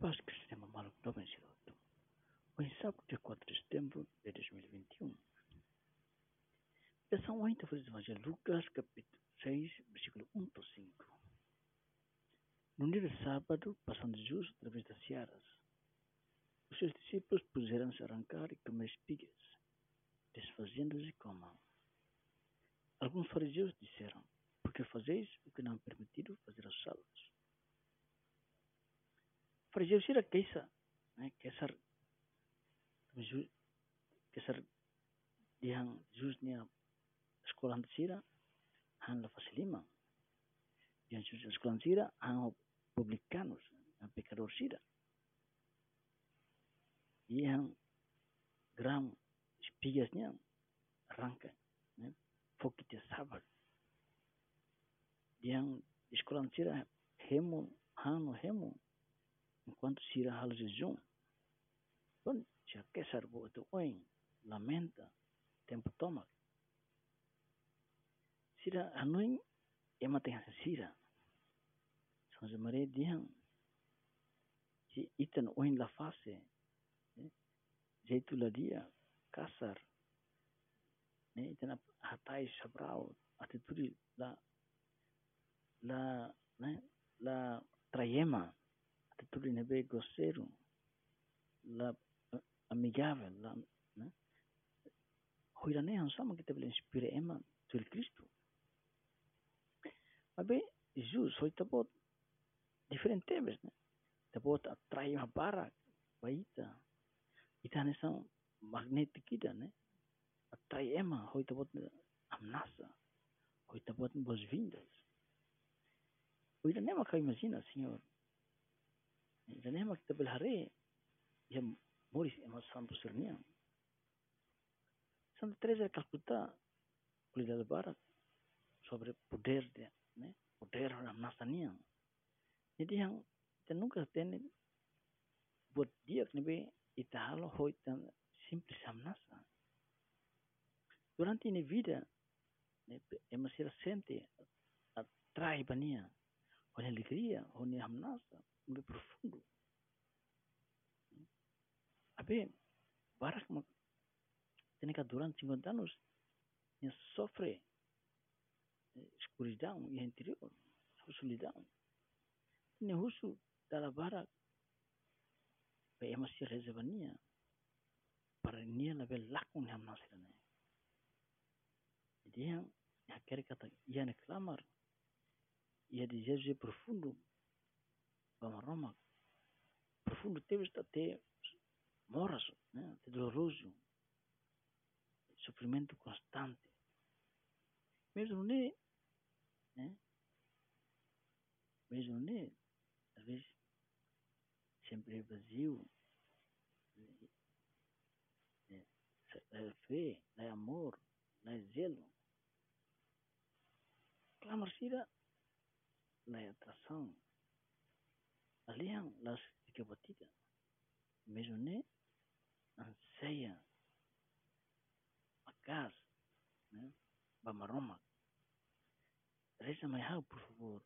Paz que Sistema Maluco do Vencido. Hoje sábado, dia 4 de setembro de 2021. Versão 8 do Evangelho de Lucas, capítulo 6, versículo 1 a 5. No dia de sábado, passando Jesus através das searas, os seus discípulos puseram-se a arrancar e comer espigas, desfazendo-se com a mão. Alguns fariseus disseram, por que fazeis o que não é Fariseu sira kaisa, né? Kesar, kesar dihang jusnya sekolah sira, han la fasilima. Yang jus sekolah sira, han publicanos, han sira. Yang gram espigasnya rangka, né? Fokite sabar. Yang sekolah sira hemo, hano hemo, enquanto sira hal jejum. Pun sia kesar itu oing lamenta tempo tomak. Sira anuing ema tengah sira. Sama mare diang si itan oing la fase. Jaitu la dia kasar. Ne itan hatai sabrau atituri la la ne la trayema atitude nebe grosseiro, la amigável, la, né? Hoira nem ansama que teve inspira ema tul Cristo. Abe Jesus foi tabot diferente temas, né? Tabot atrai uma barra, baita. Ita nessa magnetic kita, né? Atrai ema, foi tabot amnasa, foi tabot boas-vindas. Hoira nem makai imagina, Senhor, Jangan kita belahari yang muris emas sampu sernia. Santa Teresa de Calcutá, Colida de Barat, sobre poder de, né? poder na nasania. Jadi yang nunca tem buat dia nebe italo hoi tan simples samnasa. Durante ini vida, emas ira sente atrai bania, olha alegria, olha hamnasa, muito profundo. Abe, barak mak tenica durante 50 anos yang sofre escuridão e interior, solidão. Ini husu dalam barak pe masih rezavania para nia lebih lakun yang nasirane. Jadi yang akhirnya kata ia nak lamar ia Jesus profundo Roma profundo teve até moras, né? de doloroso, sofrimento constante. Mesmo nem, né? mesmo nem, às vezes, sempre é vazio, né? é fé, é amor, é zelo. Clamar-se-ra, é atração, aliang, las tiga batida. Mesmo nem, anseia a casa, né? Bamaroma. Reza mai hau, por favor.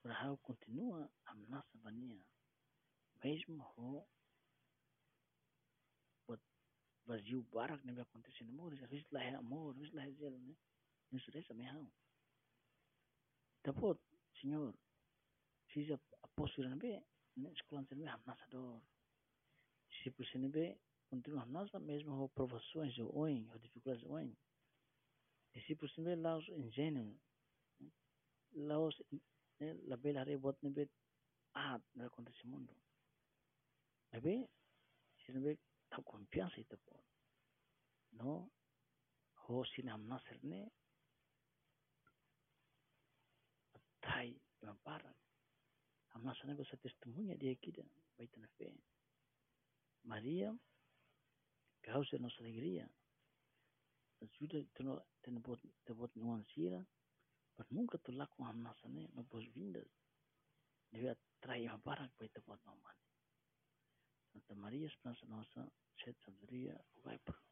Para hau continua a nossa bania. Mesmo ho vazio barak nem vai acontecer no amor. Às vezes lá é amor, vezes lá é zelo, né? Isso reza mai hau. Tapot, senhor, se a postura não bem, né? Escola não é amassador se por se nebe continua nós mesmo o provações o oin o dificuldades o oin e se por se nebe lá os ingênuo lá os la bela rebot nebe ah não acontece mundo nebe se nebe tá confiança ita pon no ho sinam nasir ne tai para Amasa nebe sa testemunha dia kita baita na fé Maria causa nossa alegria. Ajuda te te bot te bot nuansira, mas nunca tu lá com a nossa né, no boas-vindas. Deve atrair uma barra para te bot mamãe. Santa Maria, esperança nossa, sete sabedoria, vai por